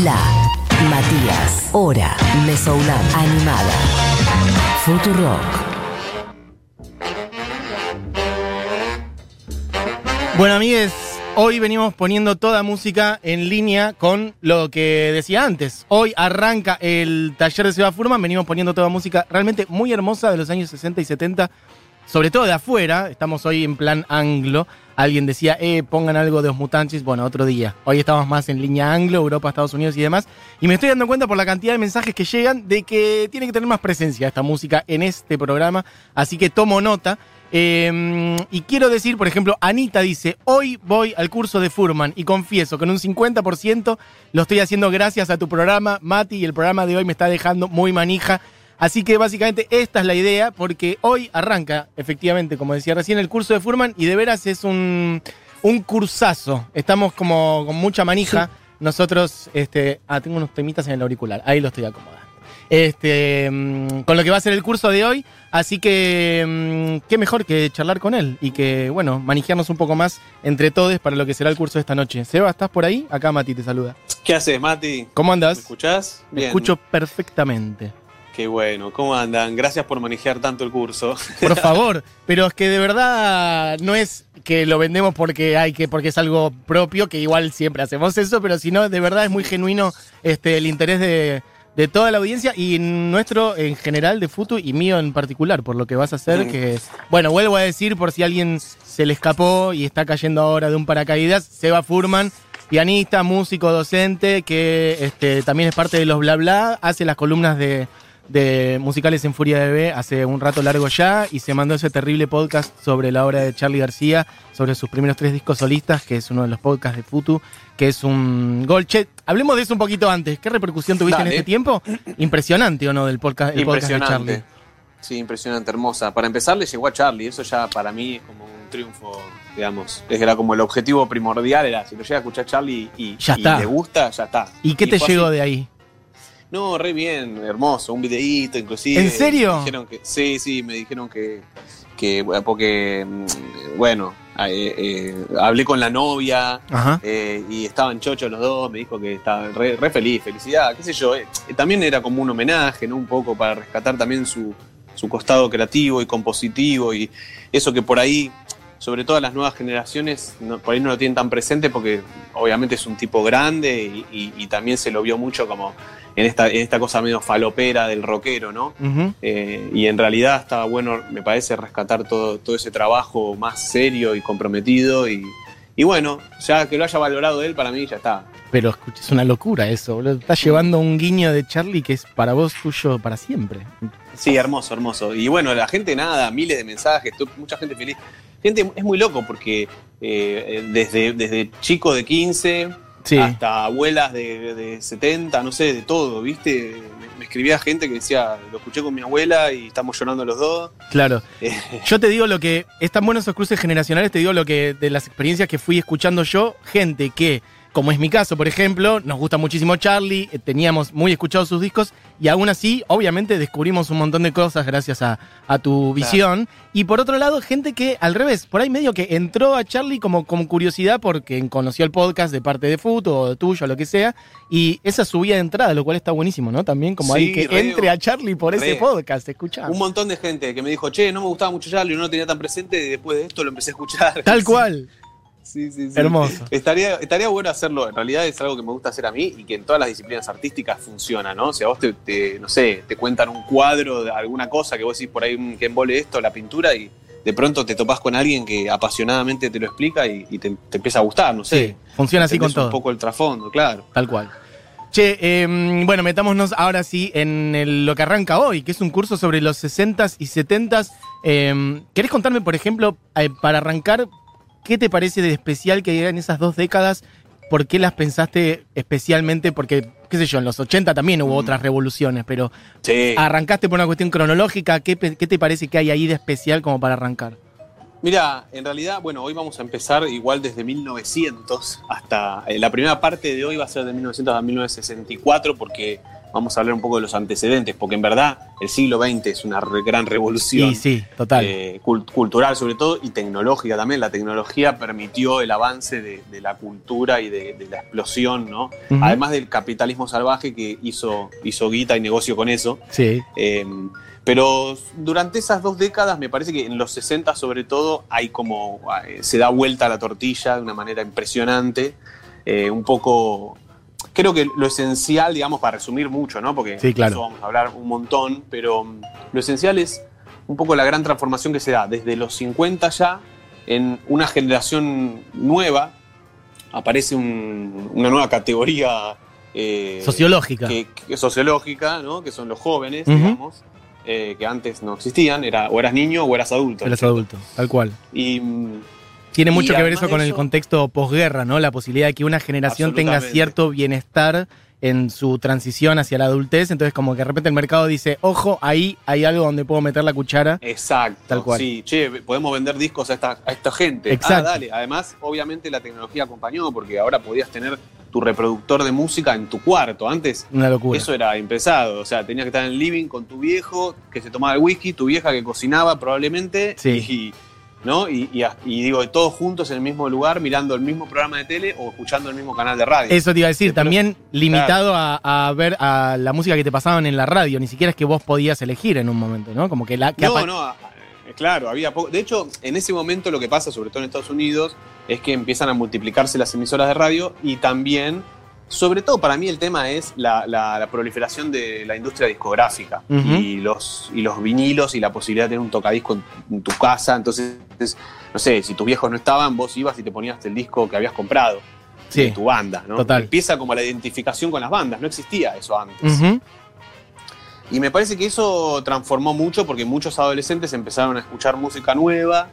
La Matías. Hora. Mesounam. Animada. Futurock. Bueno, amigues, hoy venimos poniendo toda música en línea con lo que decía antes. Hoy arranca el taller de Seba Furman, venimos poniendo toda música realmente muy hermosa de los años 60 y 70, sobre todo de afuera. Estamos hoy en plan anglo. Alguien decía, eh, pongan algo de los mutantes. Bueno, otro día. Hoy estamos más en línea anglo, Europa, Estados Unidos y demás. Y me estoy dando cuenta por la cantidad de mensajes que llegan de que tiene que tener más presencia esta música en este programa. Así que tomo nota. Eh, y quiero decir, por ejemplo, Anita dice, hoy voy al curso de Furman y confieso que en un 50% lo estoy haciendo gracias a tu programa, Mati, y el programa de hoy me está dejando muy manija. Así que básicamente esta es la idea, porque hoy arranca, efectivamente, como decía recién, el curso de Furman y de veras es un, un cursazo. Estamos como con mucha manija. Nosotros, este, ah, tengo unos temitas en el auricular, ahí lo estoy acomodando. Este, mm, con lo que va a ser el curso de hoy, así que mm, qué mejor que charlar con él y que, bueno, manejarnos un poco más entre todos para lo que será el curso de esta noche. Seba, ¿estás por ahí? Acá Mati te saluda. ¿Qué haces, Mati? ¿Cómo ¿Me andas? escuchás? Te escucho perfectamente. Qué bueno. ¿Cómo andan? Gracias por manejar tanto el curso. Por favor, pero es que de verdad no es que lo vendemos porque hay que, porque es algo propio, que igual siempre hacemos eso, pero si no, de verdad es muy genuino este, el interés de, de toda la audiencia y nuestro en general de Futu y mío en particular, por lo que vas a hacer, que, bueno, vuelvo a decir por si alguien se le escapó y está cayendo ahora de un paracaídas, Seba Furman, pianista, músico, docente, que este, también es parte de los bla bla, hace las columnas de, de musicales en Furia Bebé hace un rato largo ya y se mandó ese terrible podcast sobre la obra de Charlie García, sobre sus primeros tres discos solistas, que es uno de los podcasts de Futu, que es un gol. Che, hablemos de eso un poquito antes. ¿Qué repercusión tuviste Dale. en este tiempo? Impresionante o no del podcast, el podcast de Charlie. Sí, impresionante, hermosa. Para empezar, le llegó a Charlie. Eso ya para mí es como un triunfo, digamos. Era como el objetivo primordial. Era si lo llega a escuchar Charlie y, Ya y está. le gusta, ya está. ¿Y qué te llegó así. de ahí? No, re bien, hermoso. Un videíto, inclusive. ¿En serio? Me dijeron que, sí, sí, me dijeron que. que bueno, porque, mm, bueno, eh, eh, hablé con la novia. Eh, y estaban chochos los dos, me dijo que estaban re, re feliz, felicidad, qué sé yo. eh, también era como un homenaje, ¿no? Un poco para rescatar también su, su costado creativo y compositivo y eso que por ahí, sobre todo las nuevas generaciones, no- por ahí no lo tienen tan presente porque obviamente es un tipo grande y, y- y también se lo vio mucho como en esta, en esta cosa medio falopera del rockero, ¿no? Eh, y en realidad estaba bueno, me parece, rescatar todo, todo ese trabajo más serio y comprometido. Y, y bueno, ya que lo haya valorado él, para mí ya está. Pero escucha, es una locura eso, boludo. Estás llevando un guiño de Charlie que es para vos tuyo para siempre. Sí, hermoso, hermoso. Y bueno, la gente nada, miles de mensajes, mucha gente feliz. Gente, es muy loco porque eh, desde, desde chico de 15 Sí. hasta abuelas de, de 70, no sé, de todo, ¿viste? Me, me escribía gente que decía, lo escuché con mi abuela y estamos llorando los dos. Claro. Eh, Yo te digo lo que. Es tan bueno esos cruces generacionales, te digo lo que. De las experiencias que fui escuchando yo, gente que, como es mi caso, por ejemplo, nos gusta muchísimo Charlie, eh, teníamos muy escuchados sus discos, y aún así, obviamente, descubrimos un montón de cosas gracias a, a tu visión. Y por otro lado, gente que, al revés, por ahí medio que entró a Charlie como con curiosidad porque conoció el podcast de parte de Futo o tuyo, lo que sea, y esa subida de entrada, lo cual está buenísimo, ¿no? También como Sí, ahí que re. entre a Charlie por ese podcast, escuchá. Un montón de gente que me dijo, che, no me gustaba mucho Charlie, no lo tenía tan presente, y después de esto lo empecé a escuchar. Tal cual. Sí, sí, sí. Hermoso. Estaría, estaría bueno hacerlo, en realidad es algo que me gusta hacer a mí y que en todas las disciplinas artísticas funciona, ¿no? O sea, vos te, te, no sé, te cuentan un cuadro de alguna cosa que vos decís por ahí mm, que embole esto, la pintura, y de pronto te topás con alguien que apasionadamente te lo explica y, y te, te empieza a gustar, no sé. Sí, funciona así con todo. un poco el trasfondo, claro. Tal cual. Che, eh, bueno, metámonos ahora sí en el- lo que arranca hoy, que es un curso sobre los 60s y 70s. Eh, ¿Querés contarme, por ejemplo, eh, para arrancar, qué te parece de especial que en esas dos décadas? ¿Por qué las pensaste especialmente? Porque, qué sé yo, en los 80 también hubo Mm. otras revoluciones, pero Sí. arrancaste por una cuestión cronológica. ¿Qué, pe- qué te parece que hay ahí de especial como para arrancar? Mira, en realidad, bueno, hoy vamos a empezar igual desde 1900 hasta. eh, la primera parte de hoy va a ser de 1900 a 1964 porque vamos a hablar un poco de los antecedentes, porque en verdad el siglo XX es una re- gran revolución. Sí, sí, total. eh, cult- cultural sobre todo y tecnológica también. La tecnología permitió el avance de, de la cultura y de, de la explosión, ¿no? Además del capitalismo salvaje que hizo, hizo guita y negocio con eso. sí. Eh, pero durante esas dos décadas me parece que en los 60 sobre todo hay como eh, se da vuelta la tortilla de una manera impresionante. Eh, un poco, creo que lo esencial, digamos, para resumir mucho, ¿no? Porque Sí, claro. eso vamos a hablar un montón, pero mm, lo esencial es un poco la gran transformación que se da desde los 50 ya en una generación nueva. Aparece un- una nueva categoría eh, Sociológica. que, que- sociológica, ¿no? que son los jóvenes, digamos, eh, que antes no existían, era, o eras niño o eras adulto. ¿cierto? adulto, tal cual. Y mm, Tiene mucho que ver eso con el contexto posguerra, ¿no? La posibilidad de que una generación tenga cierto bienestar en su transición hacia la adultez. Entonces, como que de repente el mercado dice, ojo, ahí hay algo donde puedo meter la cuchara. exacto. Tal cual. Sí, che, podemos vender discos a esta, a esta gente. Exacto. Ah, dale. Además, obviamente la tecnología acompañó porque ahora podías tener tu reproductor de música en tu cuarto. Antes Una locura. Eso era impensado, o sea, tenías que estar en el living con tu viejo que se tomaba el whisky, tu vieja que cocinaba probablemente, Sí. y, ¿no? Y, y- y digo, todos juntos en el mismo lugar, mirando el mismo programa de tele o escuchando el mismo canal de radio. Eso te iba a decir, también limitado a, a ver a la música que te pasaban en la radio. Ni siquiera es que vos podías elegir en un momento, ¿no? Como que la. que no, no, eh, claro, había poco. De hecho, en ese momento lo que pasa, sobre todo en Estados Unidos, es que empiezan a multiplicarse las emisoras de radio y también, sobre todo para mí el tema es la, la- la proliferación de la industria discográfica y, los, y los vinilos y la posibilidad de tener un tocadisco en, en tu casa. Entonces, no sé, si tus viejos no estaban, vos ibas y te ponías el disco que habías comprado de tu banda, ¿no? Total. Empieza como la identificación con las bandas, no existía eso antes. Y me parece que eso transformó mucho porque muchos adolescentes empezaron a escuchar música nueva.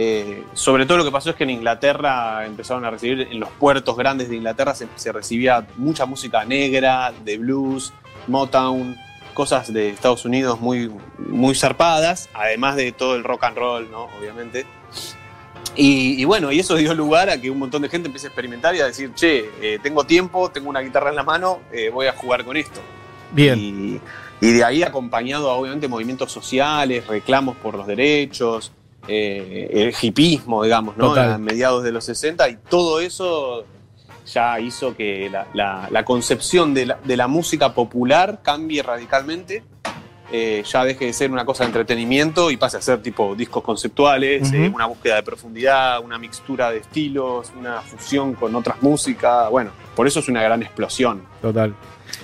Eh, sobre todo lo que pasó es que en Inglaterra empezaron a recibir, en los puertos grandes de Inglaterra se, se recibía mucha música negra, de blues, Motown, cosas de Estados Unidos muy, muy zarpadas, además de todo el rock and roll, ¿no? Obviamente. Y, y bueno, y eso dio lugar a que un montón de gente empiece a experimentar y a decir, che, eh, tengo tiempo, tengo una guitarra en la mano, eh, voy a jugar con esto. Bien. Y, y de ahí acompañado a, obviamente movimientos sociales, reclamos por los derechos, eh, el hipismo, digamos, ¿no? Total. A mediados de los 60 y todo eso ya hizo que la, la- la concepción de la, de la música popular cambie radicalmente. eh, ya deje de ser una cosa de entretenimiento y pase a ser tipo discos conceptuales, eh, una búsqueda de profundidad, una mixtura de estilos, una fusión con otras músicas. Bueno, por eso es una gran explosión. Total.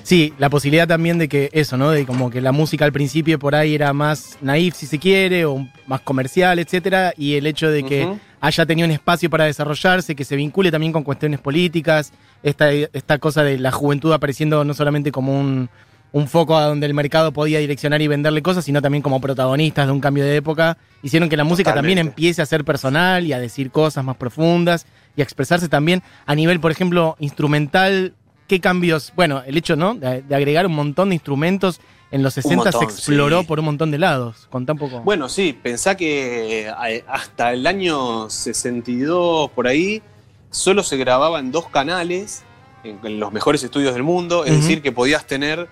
Sí, la posibilidad también de que eso, ¿no? De como que la música al principio por ahí era más naif, si se quiere, o más comercial, etcétera, y el hecho de que haya tenido un espacio para desarrollarse, que se vincule también con cuestiones políticas, esta, esta cosa de la juventud apareciendo no solamente como un, un foco a donde el mercado podía direccionar y venderle cosas, sino también como protagonistas de un cambio de época, hicieron que la música también empiece a ser personal y a decir cosas más profundas y a expresarse también a nivel, por ejemplo, instrumental. ¿Qué cambios? Bueno, el hecho, ¿no? De, de agregar un montón de instrumentos en los 60 montón, se exploró sí. por un montón de lados. Con tan poco. Bueno, sí, pensá que eh, hasta el año 62 por ahí solo se grababa en dos canales en, en los mejores estudios del mundo, es decir, que podías tener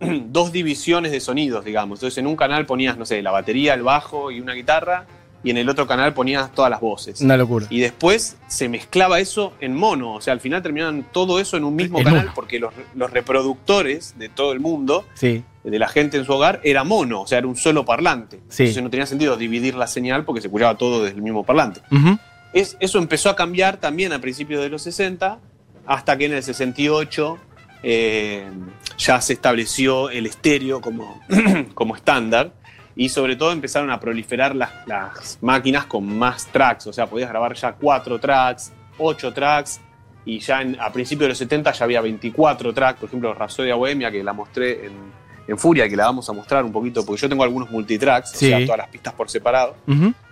dos divisiones de sonidos, digamos. Entonces en un canal ponías, no sé, la batería, el bajo y una guitarra, y en el otro canal ponías todas las voces. Una locura. Y después se mezclaba eso en mono, o sea, al final terminaban todo eso en un mismo En canal uno. porque los, los reproductores de todo el mundo Sí, de la gente en su hogar era mono, o sea, era un solo parlante. Sí. Entonces no tenía sentido dividir la señal porque se escuchaba todo desde el mismo parlante. Es, eso empezó a cambiar también a principios de los 60, hasta que en el 68 eh, ya se estableció el estéreo como, como estándar. Y sobre todo empezaron a proliferar las, las máquinas con más tracks. O sea, podías grabar ya cuatro tracks, ocho tracks. Y ya en- a principios de los 70 ya había 24 tracks. Por ejemplo, Rhapsodia Bohemia, que la mostré en, en Furia, que la vamos a mostrar un poquito, porque yo tengo algunos multitracks, Sí. o sea, todas las pistas por separado.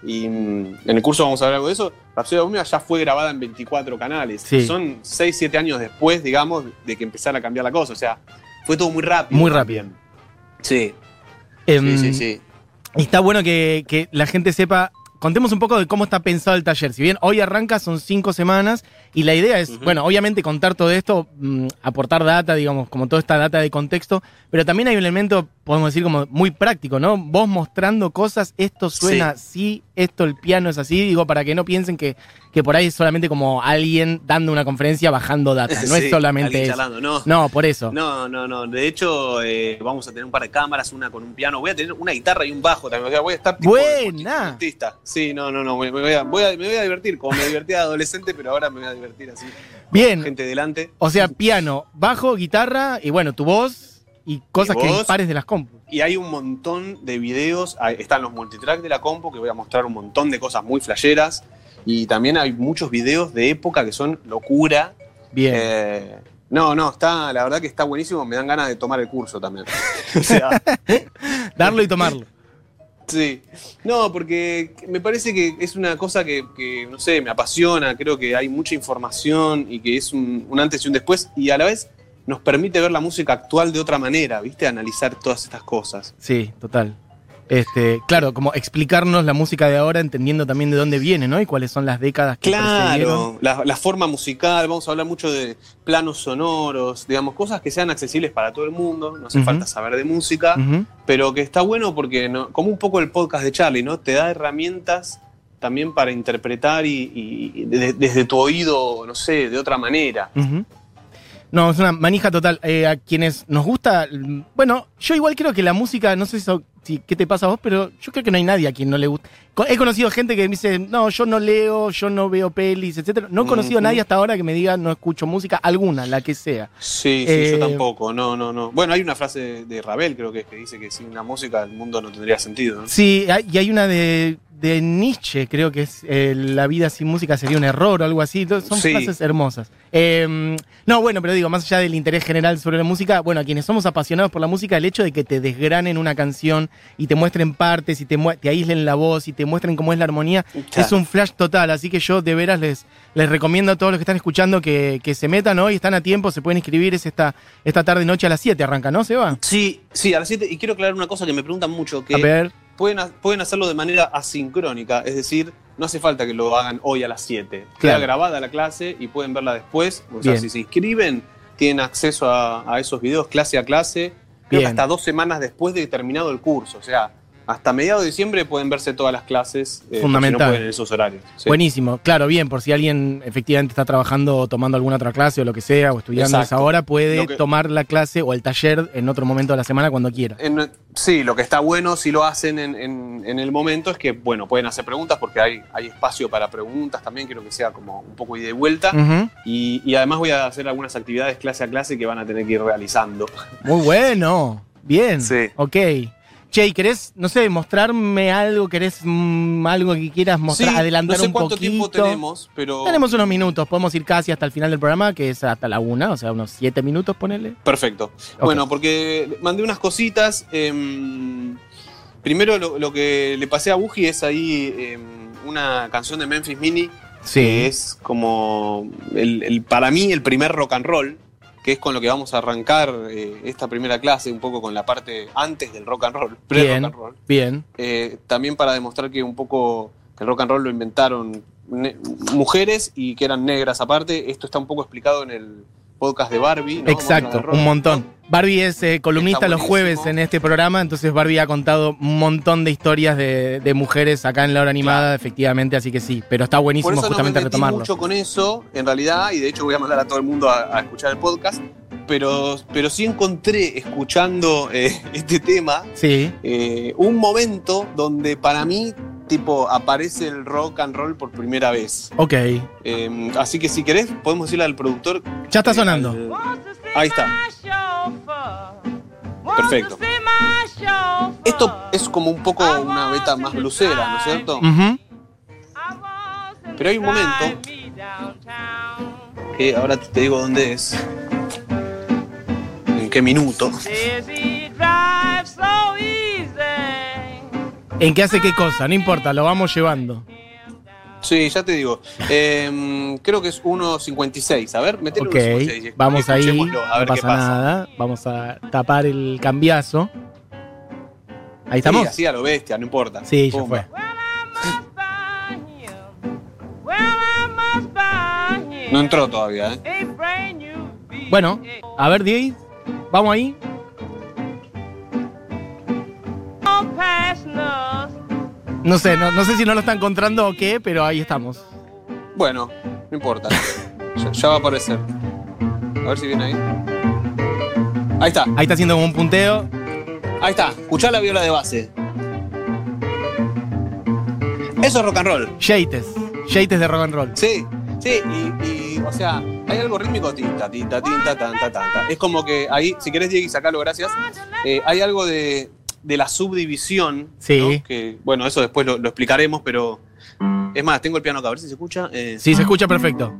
Y mm, en el curso vamos a hablar algo de eso. Rhapsodia Bohemia ya fue grabada en 24 canales. Sí. Son 6, 7 años después, digamos, de que empezara a cambiar la cosa. O sea, fue todo muy rápido. Muy también. Sí, Em, sí, sí, sí. Está bueno que, que la gente sepa. Contemos un poco de cómo está pensado el taller. Si bien hoy arranca, son cinco semanas Y la idea es, bueno, obviamente contar todo esto, mm, aportar data, digamos, como toda esta data de contexto, pero también hay un elemento, podemos decir, como muy práctico, ¿no? Vos mostrando cosas, esto suena así, esto el piano es así, digo, para que no piensen que, que por ahí es solamente como alguien dando una conferencia bajando data, no es Sí, solamente eso. charlando, no. No, por eso. No, no, no. De hecho, eh, vamos a tener un par de cámaras, una con un piano. Voy a tener una guitarra y un bajo también. O sea, voy a estar tipo Buena. artista. Sí, no, no, no. Me, voy a, voy a- me voy a divertir, como me divertía adolescente, pero ahora me voy a divertir así. Bien, Gente delante. o sea, piano, bajo, guitarra y bueno, tu voz y cosas que dispares de las compus. Y hay un montón de videos. Están los multitrack de la compu, que voy a mostrar un montón de cosas muy flasheras. Y también hay muchos videos de época que son locura. Bien. Eh, no, no, está, la verdad que está buenísimo. Me dan ganas de tomar el curso también. o sea, Darlo y tomarlo. Sí, no, porque me parece que es una cosa que, que, no sé, me apasiona, creo que hay mucha información y que es un, un antes y un después y a la vez nos permite ver la música actual de otra manera, ¿viste? Analizar todas estas cosas. Sí, total. Este, claro, como explicarnos la música de ahora, entendiendo también de dónde viene, ¿no? Y cuáles son las décadas que. Claro, la, la forma musical, vamos a hablar mucho de planos sonoros, digamos, cosas que sean accesibles para todo el mundo, no hace falta saber de música, pero que está bueno porque, no, como un poco el podcast de Charlie, ¿no? Te da herramientas también para interpretar y, de- desde tu oído, no sé, de otra manera. No, es una manija total. Eh, a quienes nos gusta. mm, Bueno, yo igual creo que la música, no sé si, si- qué te pasa a vos, pero yo creo que no hay nadie a quien no le gusta. He conocido gente que me dice, no, yo no leo, yo no veo pelis, etcétera. No he conocido a nadie hasta ahora que me diga no escucho música alguna, la que sea. Sí, sí, Eh, yo tampoco, no, no, no. Bueno, hay una frase de Ravel, creo que es, que dice que sin la música el mundo no tendría sentido. ¿no? Sí, hay- y hay una de, de Nietzsche, creo que es eh, La vida sin música sería un error o algo así. Son Sí. frases hermosas. Eh, no, bueno, pero digo, más allá del interés general sobre la música, bueno, a quienes somos apasionados por la música, el hecho de que te desgranen una canción y te muestren partes y te, te aíslen la voz y te muestren cómo es la armonía, Claro. es un flash total. Así que yo de veras les, les recomiendo a todos los que están escuchando que, que se metan hoy, están a tiempo, se pueden inscribir, es esta, esta tarde noche a las 7 arranca, ¿no? ¿Se va? Sí, sí, a las 7. Y quiero aclarar una cosa que me preguntan mucho, que A ver. pueden, pueden hacerlo de manera asincrónica, es decir, no hace falta que lo hagan hoy a las 7. Queda grabada la clase y pueden verla después. O sea, Bien. si se inscriben, tienen acceso a, a esos videos clase a clase, creo Bien. que hasta dos semanas después de terminado el curso. O sea, hasta mediados de diciembre pueden verse todas las clases. eh, si Fundamental. no en esos horarios. Sí. Buenísimo, claro, bien, por si alguien efectivamente está trabajando o tomando alguna otra clase o lo que sea, o estudiando Exacto. esa hora, puede que- tomar la clase o el taller en otro momento de la semana cuando quiera. En- sí, lo que está bueno si lo hacen en, en- en el momento es que, bueno, pueden hacer preguntas porque hay, hay espacio para preguntas también, quiero que sea como un poco ida y vuelta. Ujú. Y, y además voy a hacer algunas actividades clase a clase que van a tener que ir realizando. Muy bueno, bien, Sí. ok. Che, ¿y ¿querés, no sé, mostrarme algo? ¿Querés mm, algo que quieras mostrar, Sí, adelantar no sé un cuánto poquito? tiempo tenemos, pero... Tenemos unos minutos, podemos ir casi hasta el final del programa, que es hasta la una, o sea, unos siete minutos, ponele. Perfecto. Bueno, porque mandé unas cositas. em, primero lo, lo que le pasé a Buji es ahí em, una canción de Memphis Mini que es como el, el- para mí el primer rock and roll, que es con lo que vamos a arrancar eh, esta primera clase, un poco con la parte antes del rock and roll, pre-rock Bien. and roll. Bien, Eh, también para demostrar que un poco el rock and roll lo inventaron mujeres y que eran negras aparte. Esto está un poco explicado en el podcast de Barbie. ¿no? exacto, un montón. Barbie es eh, columnista los jueves en este programa, entonces Barbie ha contado un montón de historias de, de mujeres acá en la hora animada, efectivamente, así que sí, pero está Por buenísimo eso no me justamente metí retomarlo. mucho con eso, en realidad, y de hecho voy a mandar a todo el mundo a, a escuchar el podcast, pero, pero sí encontré, escuchando eh, este tema, Sí, eh, un momento donde para mí, tipo, aparece el rock and roll por primera vez. ok. Eh, así que si querés, podemos decirle al productor. Ya está sonando. Ahí está. Perfecto. Esto es como un poco una beta más blusera, ¿no es cierto? Pero hay un momento que ahora te digo dónde es. En qué minuto. ¿En qué hace qué cosa? No importa, lo vamos llevando. Sí, ya te digo. Eh, creo que es 1.56. A ver, metele Ok, 1.56 y vamos ahí, a ver no qué pasa pasa. nada. Vamos a tapar el cambiazo. Ahí Sí, estamos. así a lo bestia, no importa. Sí, ya Pumba. fue. No entró todavía, ¿eh? Bueno, a ver, Diego, vamos ahí. No sé, no, no sé si no lo está encontrando o qué, pero ahí estamos. Bueno, no importa. ya, ya va a aparecer. A ver si viene ahí. Ahí está, Ahí está haciendo como un punteo. ahí está. Escuchá la viola de base. Eso es rock and roll. Yates. Yates de rock and roll. Sí, sí, y, y, o sea, hay algo rítmico, tinta, tinta, tinta, tanta, tanta. Es como que ahí, si querés, Diego, sacalo, gracias. Eh, hay algo de, de la subdivisión. Sí. ¿no? Que, bueno, eso después lo, lo explicaremos, pero. Es más, tengo el piano acá, a ver si se escucha. Eh, Sí, se escucha perfecto.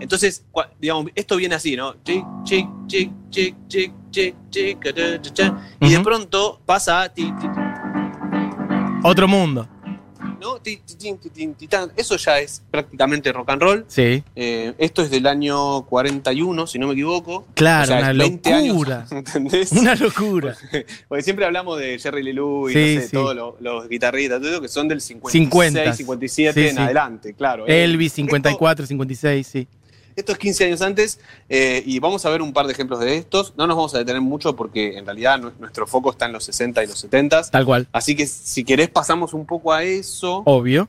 Entonces, digamos, esto viene así, ¿no? Y de pronto pasa a Otro mundo. ¿No? Eso ya es prácticamente rock and roll. Sí. Eh, esto es del año 41, si no me equivoco. Claro, O sea, una es 20 años, locura. ¿Entendés? Una locura. Porque siempre hablamos de Jerry Lee Lewis, Sí, no sé, sí. todos los, los guitarristas, todo eso, que son del 56, 50. 57 Sí, en adelante, claro. Elvis, Esto- 54, 56, sí. Esto es 15 años antes eh, y vamos a ver un par de ejemplos de estos. No nos vamos a detener mucho porque en realidad nu- nuestro foco está en los 60 y los 70. Tal cual. Así que si querés pasamos un poco a eso. Obvio.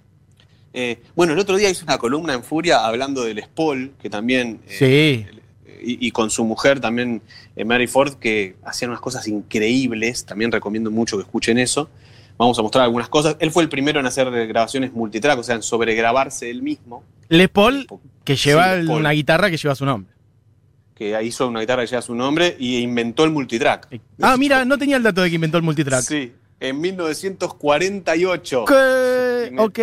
Eh, bueno, el otro día hice una columna en Furia hablando del Spol, que también... eh, Sí. y, y con su mujer también, Mary Ford, que hacían unas cosas increíbles. También recomiendo mucho que escuchen eso. Vamos a mostrar algunas cosas. Él fue el primero en hacer grabaciones multitrack, o sea, en sobregrabarse él mismo. Les Paul, que lleva Sí, Les Paul. una guitarra que lleva su nombre. Que hizo una guitarra que lleva su nombre y inventó el multitrack. Ah, mira, no tenía el dato de que inventó el multitrack. Sí, en 1948. ¿Qué? Ok.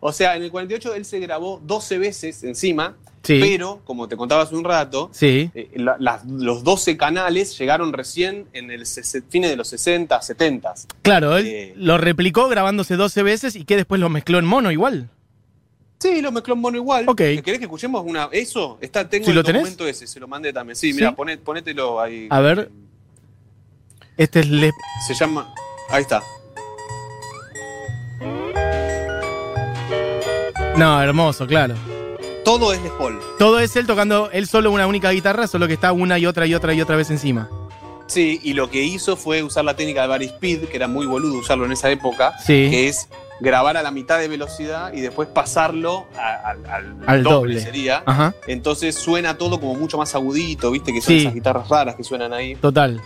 O sea, en el 48 él se grabó 12 veces encima, Sí. pero, como te contaba hace un rato, Sí. eh, la- los 12 canales llegaron recién en el fines de los 60, 70. Claro, él Eh. lo replicó grabándose 12 veces y que después lo mezcló en mono igual. Sí, lo mezcló en mono igual. Ok. ¿Querés que escuchemos una? Eso, está, tengo ¿Sí el lo tenés? documento ese, se lo mandé también. Sí, ¿Sí? mira, poné- ponételo ahí. A ver. Este es Les Se llama. Ahí está. No, hermoso, claro. Todo es Les Paul. Todo es él tocando él solo una única guitarra, solo que está una y otra y otra y otra vez encima. Sí, y lo que hizo fue usar la técnica de Barry Speed, que era muy boludo usarlo en esa época, Sí. que es grabar a la mitad de velocidad y después pasarlo a- al, al Al doble, doble. sería. Ajá, Entonces suena todo como mucho más agudito, viste que son Sí. esas guitarras raras que suenan ahí. total.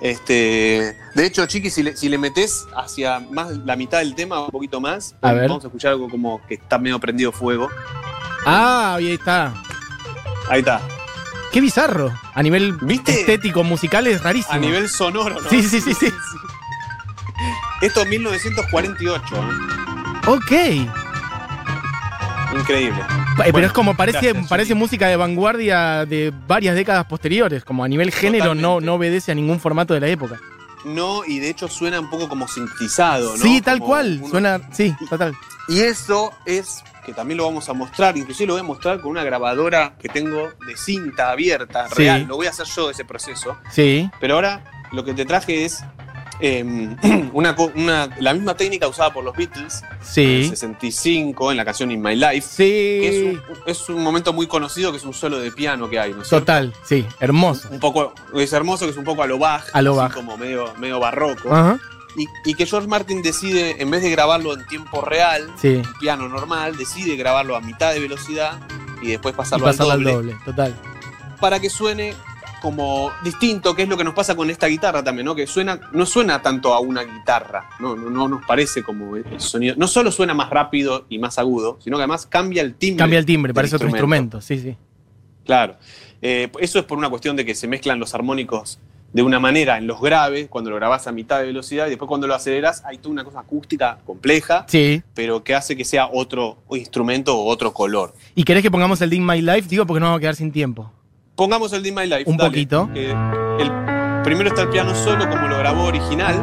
Este, de hecho, Chiqui, si le, si le metes hacia más la mitad del tema, un poquito más, A ver. vamos a escuchar algo como que está medio prendido fuego. Ah, ahí está. Ahí está. Qué bizarro. A nivel ¿Viste? estético, musical es rarísimo. A nivel sonoro, ¿no? Sí, sí, sí, sí. Esto es 1948, ¿eh? Ok. Increíble. Pa- Pero Bueno, es como parece, gracias, parece música de vanguardia de varias décadas posteriores. Como a nivel género no, no obedece a ningún formato de la época. No, y de hecho suena un poco como sintetizado, ¿no? Sí, tal Como cual. uno- Suena. Sí, total. Y eso es que también lo vamos a mostrar, inclusive lo voy a mostrar con una grabadora que tengo de cinta abierta, Sí. real. Lo voy a hacer yo ese proceso. Sí. Pero ahora lo que te traje es em, una, la misma técnica usada por los Beatles en el Sí. 65 en la canción In My Life. Que es, un, es un momento muy conocido que es un solo de piano que hay, ¿no es cierto? Total. Sí. Hermoso. Un poco, es hermoso que es un poco a lo Bach, A lo Bach. como medio, medio barroco. Ajá. Y, y que George Martin decide, en vez de grabarlo en tiempo real, Sí. piano normal, decide grabarlo a mitad de velocidad y después Y pasarlo, al, al doble, doble. Total. para que suene como distinto, que es lo que nos pasa con esta guitarra también, ¿no? Que suena, no suena tanto a una guitarra, no, no, no nos parece como el sonido. No solo suena más rápido y más agudo, sino que además cambia el timbre. Cambia el timbre, parece otro instrumento. Sí, sí. Claro. Eh, eso es por una cuestión de que se mezclan los armónicos de una manera en los graves, cuando lo grabás a mitad de velocidad, y después cuando lo aceleras hay toda una cosa acústica compleja, Sí. pero que hace que sea otro instrumento o otro color. ¿Y querés que pongamos el Ding My Life? Digo porque nos vamos a quedar sin tiempo. Pongamos el Dim My Life. Un dale, poquito. el, primero está el piano solo como lo grabó original.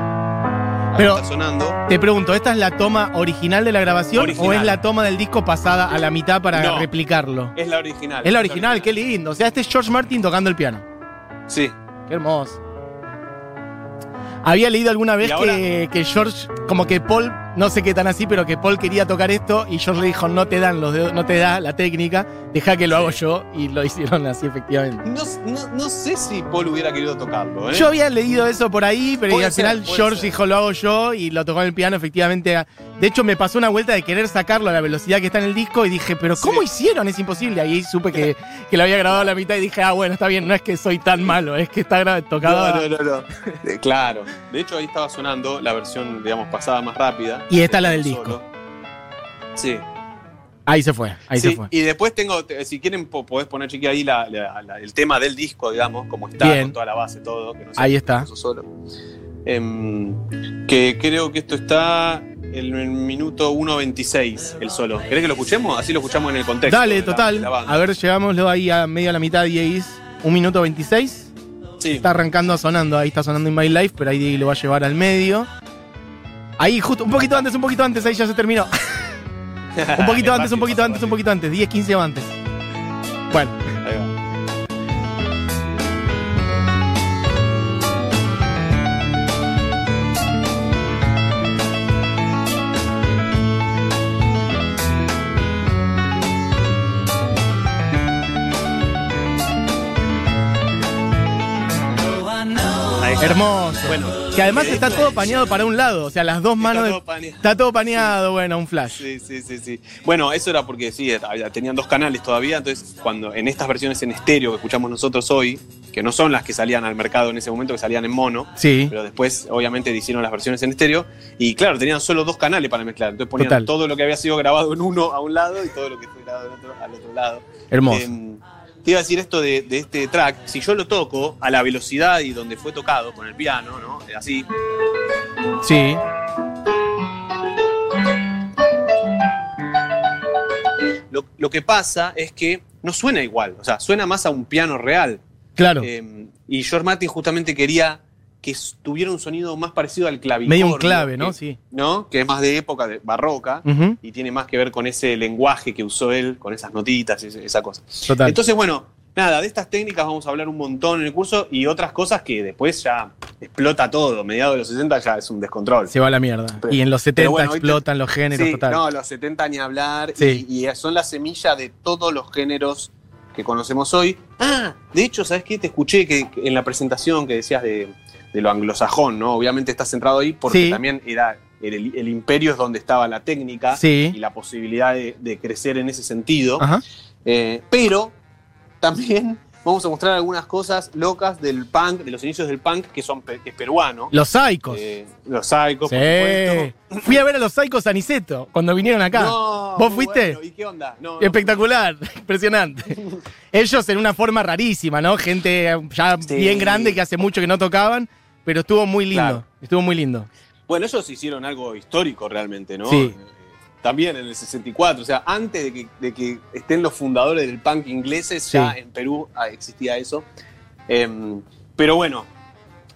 Pero- está sonando. Te pregunto, ¿esta es la toma original de la grabación o es la toma del disco pasada a la mitad para No. replicarlo? Es la original. Es la original, qué lindo. O sea, este es George Martin tocando el piano. Sí. Qué hermoso. Había leído alguna vez que George, como que Paul no sé qué tan así, pero que Paul quería tocar esto y George le dijo, no te dan los dedos, no te da la técnica, deja que lo hago yo y lo hicieron así efectivamente. No, no- no sé si Paul hubiera querido tocarlo, ¿eh? Yo había leído eso por ahí, pero al ser, final George ser. dijo, lo hago yo y lo tocó en el piano efectivamente. De hecho, me pasó una vuelta de querer sacarlo a la velocidad que está en el disco y dije, pero ¿cómo Sí. hicieron? Es imposible. Ahí supe que, que lo había grabado a la mitad y dije, ah, bueno, está bien, no es que soy tan malo, es que está tocado. No, no, no, no. Claro. De hecho, ahí estaba sonando la versión, digamos, pasada más rápida. Y esta la del Solo. disco. Sí. Ahí se fue, ahí Sí, se fue. Y después tengo, te- si quieren, po- podés poner, chiqui, ahí la- la- la- el tema del disco, digamos, como está, Bien. con toda la base, todo. Que no Ahí está. solo. Em, que creo que esto está en el minuto 1.26, el solo. ¿Querés que lo escuchemos? Así lo escuchamos en el contexto. Dale, total. A ver, llegámoslo ahí a medio a la mitad, Dieguis. Un minuto 26. Sí. Está arrancando sonando, ahí está sonando In My Life, pero ahí Diego lo va a llevar al medio. Ahí, justo, un poquito antes, un poquito antes, ahí ya se terminó. un poquito antes, un poquito antes, un poquito antes. 10, 15 antes. Bueno, Ahí va. Hermoso. Bueno, que además de está todo paneado para un lado, o sea, las dos manos. de- todo paneado. Está todo paneado, bueno, un flash. Sí, sí, sí, sí. Bueno, eso era porque sí, había- tenían dos canales todavía, entonces cuando en estas versiones en estéreo que escuchamos nosotros hoy, que no son las que salían al mercado en ese momento, que salían en mono, Sí, pero después obviamente hicieron las versiones en estéreo, y claro, tenían solo dos canales para mezclar, entonces ponían Total. todo lo que había sido grabado en uno a un lado y todo lo que fue grabado en otro, al otro lado. hermoso. Em, te iba a decir esto de, de este track, si yo lo toco a la velocidad y donde fue tocado con el piano, ¿no? Eh, Así, Sí, lo, lo que pasa es que no suena igual, o sea, suena más a un piano real. claro. Eh, y George Martin justamente quería que tuviera un sonido más parecido al clavicordio. Medio un clave, ¿no? que- Sí. ¿no? Que es más de época de barroca y tiene más que ver con ese lenguaje que usó él, con esas notitas esa cosa. Total. Entonces, bueno, nada, de estas técnicas vamos a hablar un montón en el curso y otras cosas que después ya explota todo. Mediados de los 60 ya es un descontrol. se va a la mierda. Pero- y en los 70 pero bueno, hoy te- explotan los géneros, Sí, total. no, los 70 ni hablar. Sí. Y, y son la semilla de todos los géneros que conocemos hoy. Ah, de hecho, ¿sabes qué? Te escuché que, que en la presentación que decías de, de lo anglosajón, ¿no? Obviamente estás centrado ahí porque Sí. también era el, el imperio es donde estaba la técnica Sí. y la posibilidad de, de crecer en ese sentido. Eh, pero también vamos a mostrar algunas cosas locas del punk, de los inicios del punk, que son pe- que es peruano. Los Saicos. Eh, los Psychos, por supuesto. Fui a ver a los Saicos a Niceto cuando vinieron acá. No, ¿Vos fuiste? bueno. ¿Y qué onda? No, no. Espectacular, impresionante. Ellos en una forma rarísima, ¿no? Gente ya Sí. bien grande que hace mucho que no tocaban, pero estuvo muy lindo. Claro. Estuvo muy lindo. Bueno, ellos hicieron algo histórico realmente, ¿no? Sí. Eh, También en el 64, o sea, antes de que, de que estén los fundadores del punk ingleses, ya en Perú existía eso. Em, pero bueno,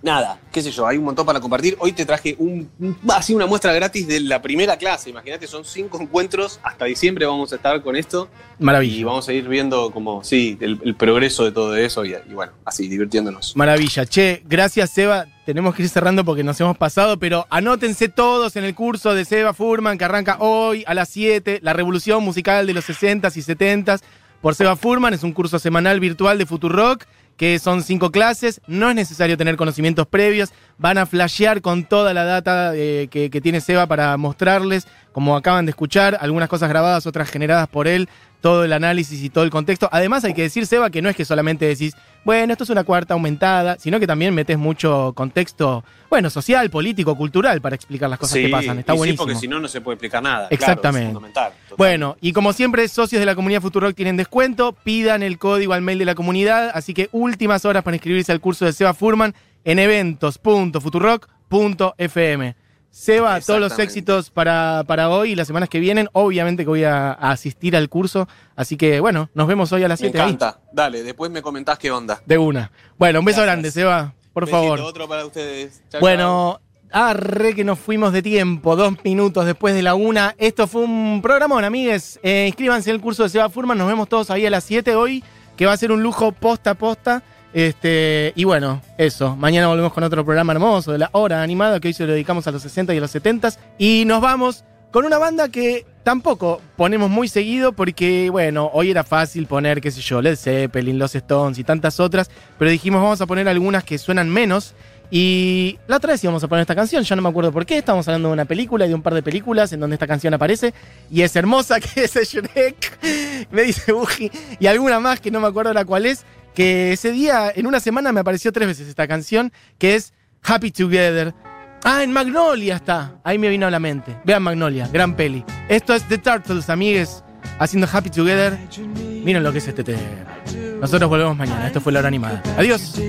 nada, qué sé yo, hay un montón para compartir. Hoy te traje un, un- así una muestra gratis de la primera clase. Imagínate, son cinco encuentros, hasta diciembre vamos a estar con esto y Maravilla. vamos a ir viendo como, sí, el, el progreso de todo eso y, y bueno, así, divirtiéndonos. Maravilla. Che, gracias Seba. Tenemos que ir cerrando porque nos hemos pasado, pero anótense todos en el curso de Seba Furman que arranca hoy a las 7, la revolución musical de los 60s y 70s por Seba Furman. Es un curso semanal virtual de Futurock que son cinco clases. No es necesario tener conocimientos previos. Van a flashear con toda la data eh, que, que tiene Seba para mostrarles, como acaban de escuchar, algunas cosas grabadas, otras generadas por él, todo el análisis y todo el contexto. Además, hay que decir, Seba, que no es que solamente decís, bueno, esto es una cuarta aumentada, sino que también metes mucho contexto, bueno, social, político, cultural para explicar las cosas que pasan. Está y sí, buenísimo. porque si no, no se puede explicar nada. Exactamente. Claro, es. Bueno, y como siempre, socios de la comunidad Futurock tienen descuento. Pidan el código al mail de la comunidad. Así que últimas horas para inscribirse al curso de Seba Furman en eventos.futurock.fm. Seba, todos los éxitos para, para hoy y las semanas que vienen. Obviamente que voy a, a asistir al curso. Así que, bueno, nos vemos hoy a las Me 7 ahí. encanta. Dale, después me comentás qué onda. De una. Bueno, un beso Gracias. grande, Seba. Por Besito, favor. Otro para ustedes. Chau, chau. Bueno, arre que nos fuimos de tiempo, dos minutos después de la una. Esto fue un programón, amigues. Eh, inscríbanse en el curso de Seba Furman, nos vemos todos ahí a las 7 hoy, que va a ser un lujo posta a posta. Este, y bueno, eso. Mañana volvemos con otro programa hermoso de la hora animada que hoy se lo dedicamos a los 60 y a los 70. Y nos vamos con una banda que tampoco ponemos muy seguido porque, bueno, hoy era fácil poner, qué sé yo, Led Zeppelin, Los Stones y tantas otras, pero dijimos vamos a poner algunas que suenan menos. Y la otra vez íbamos a poner esta canción, ya no me acuerdo por qué, estamos hablando de una película y de un par de películas en donde esta canción aparece y es hermosa, que es Shrek, me dice Buji, y alguna más que no me acuerdo la cual es, que ese día, en una semana me apareció tres veces esta canción, que es Happy Together. Ah, en Magnolia está. Ahí me vino a la mente. Vean Magnolia, gran peli. Esto es The Turtles, amigues, haciendo Happy Together. Miren lo que es este tema. Nosotros volvemos mañana. Esto fue la hora animada. Adiós.